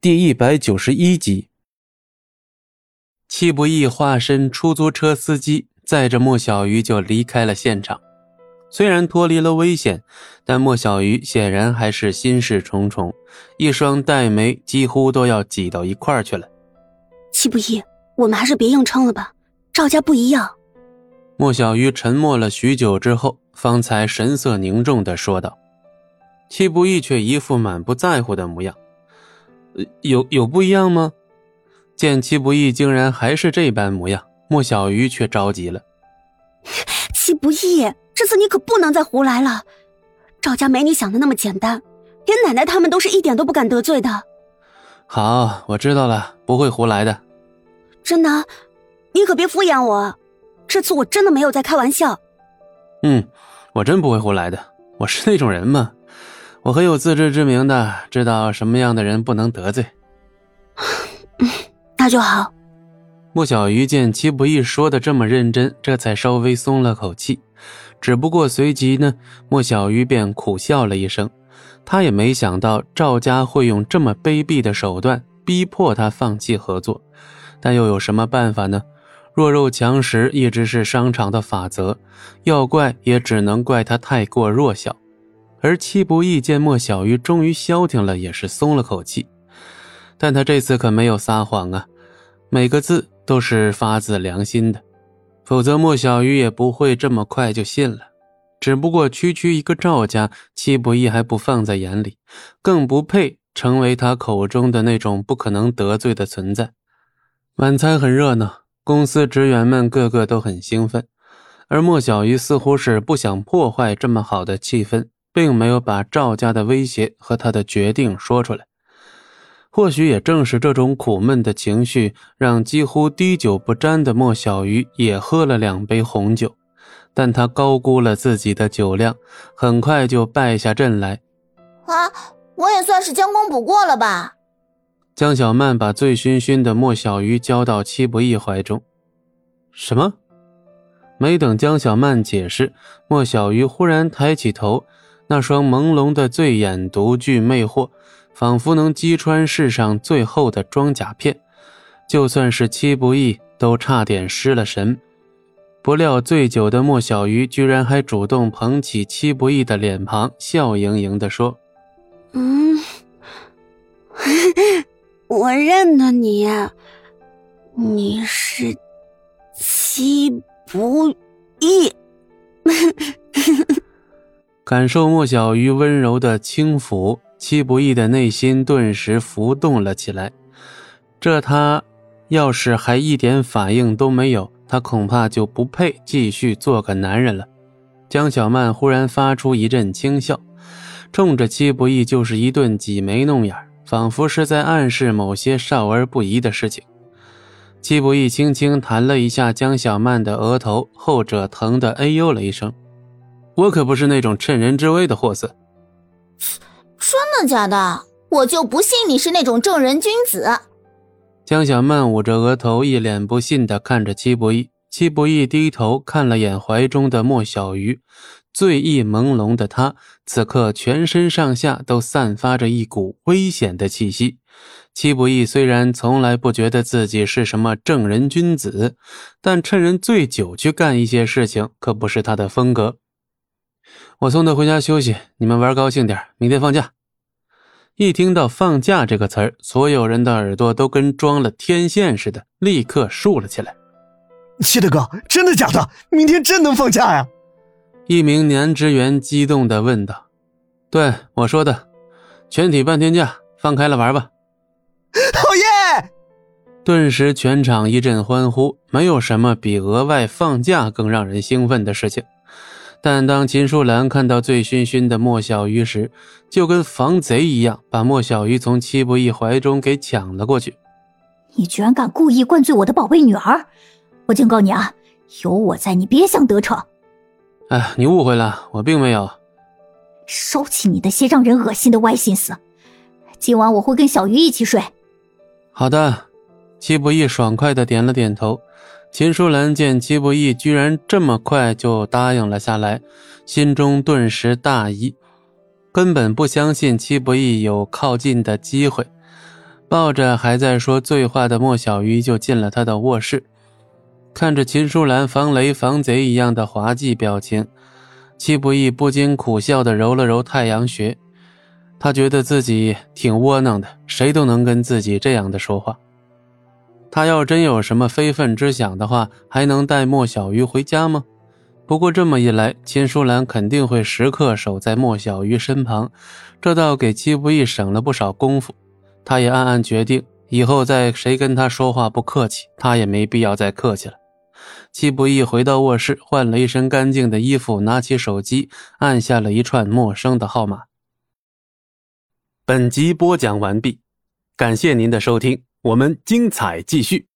第一百九十一集，戚不义化身出租车司机，载着莫小鱼就离开了现场。虽然脱离了危险，但莫小鱼显然还是心事重重，一双黛眉几乎都要挤到一块儿去了。戚不义，我们还是别硬撑了吧，赵家不一样。莫小鱼沉默了许久之后，方才神色凝重的说道。戚不义却一副满不在乎的模样。有有不一样吗？见戚不义竟然还是这般模样，莫小鱼却着急了。戚不义，这次你可不能再胡来了。赵家没你想的那么简单，连奶奶他们都是一点都不敢得罪的。好，我知道了，不会胡来的。真的，你可别敷衍我，这次我真的没有在开玩笑。嗯，我真不会胡来的，我是那种人吗？我很有自知之明的，知道什么样的人不能得罪。那就好。莫小鱼见戚不义说的这么认真，这才稍微松了口气。只不过随即呢，莫小鱼便苦笑了一声。他也没想到赵家会用这么卑鄙的手段逼迫他放弃合作，但又有什么办法呢？弱肉强食一直是商场的法则，要怪也只能怪他太过弱小。而戚不义见莫小鱼终于消停了，也是松了口气。但他这次可没有撒谎啊，每个字都是发自良心的，否则莫小鱼也不会这么快就信了。只不过区区一个赵家，戚不义还不放在眼里，更不配成为他口中的那种不可能得罪的存在。晚餐很热闹，公司职员们个个都很兴奋，而莫小鱼似乎是不想破坏这么好的气氛。并没有把赵家的威胁和他的决定说出来。或许也正是这种苦闷的情绪，让几乎滴酒不沾的莫小鱼也喝了两杯红酒。但他高估了自己的酒量，很快就败下阵来。啊，我也算是将功补过了吧。江小曼把醉醺醺的莫小鱼交到戚不义怀中。什么？没等江小曼解释，莫小鱼忽然抬起头。那双朦胧的醉眼独具魅惑，仿佛能击穿世上最厚的装甲片，就算是戚不义都差点失了神。不料醉酒的莫小鱼居然还主动捧起戚不义的脸庞，笑盈盈地说：“嗯，我认得你，你是戚不义。”感受莫小鱼温柔的轻抚，戚不义的内心顿时浮动了起来。这他要是还一点反应都没有，他恐怕就不配继续做个男人了。江小曼忽然发出一阵轻笑，冲着戚不义就是一顿挤眉弄眼，仿佛是在暗示某些少儿不宜的事情。戚不义轻轻弹了一下江小曼的额头，后者疼得哎呦了一声。我可不是那种趁人之危的货色。真的假的？我就不信你是那种正人君子。江小曼捂着额头，一脸不信的看着戚不义。戚不义低头看了眼怀中的莫小鱼，醉意朦胧的他，此刻全身上下都散发着一股危险的气息。戚不义虽然从来不觉得自己是什么正人君子，但趁人醉酒去干一些事情，可不是他的风格。我送他回家休息，你们玩高兴点，明天放假。一听到“放假”这个词儿，所有人的耳朵都跟装了天线似的，立刻竖了起来。谢大哥，真的假的？明天真能放假呀？一名男职员激动地问道：“对，我说的，全体半天假，放开了玩吧。”好耶！顿时全场一阵欢呼。没有什么比额外放假更让人兴奋的事情。但当秦淑兰看到醉醺醺的莫小鱼时，就跟防贼一样，把莫小鱼从戚不义怀中给抢了过去。你居然敢故意灌醉我的宝贝女儿！我警告你啊，有我在，你别想得逞。哎，你误会了，我并没有。收起你那些让人恶心的歪心思。今晚我会跟小鱼一起睡。好的，戚不义爽快的点了点头。秦淑兰见戚不义居然这么快就答应了下来，心中顿时大疑，根本不相信戚不义有靠近的机会。抱着还在说醉话的莫小鱼就进了他的卧室，看着秦舒兰防雷防贼一样的滑稽表情，戚不义不禁苦笑的揉了揉太阳穴。他觉得自己挺窝囊的，谁都能跟自己这样的说话。他要真有什么非分之想的话，还能带莫小鱼回家吗？不过这么一来，秦舒兰肯定会时刻守在莫小鱼身旁，这倒给戚不易省了不少功夫。他也暗暗决定，以后再谁跟他说话不客气，他也没必要再客气了。戚不易回到卧室，换了一身干净的衣服，拿起手机，按下了一串陌生的号码。本集播讲完毕，感谢您的收听，我们精彩继续。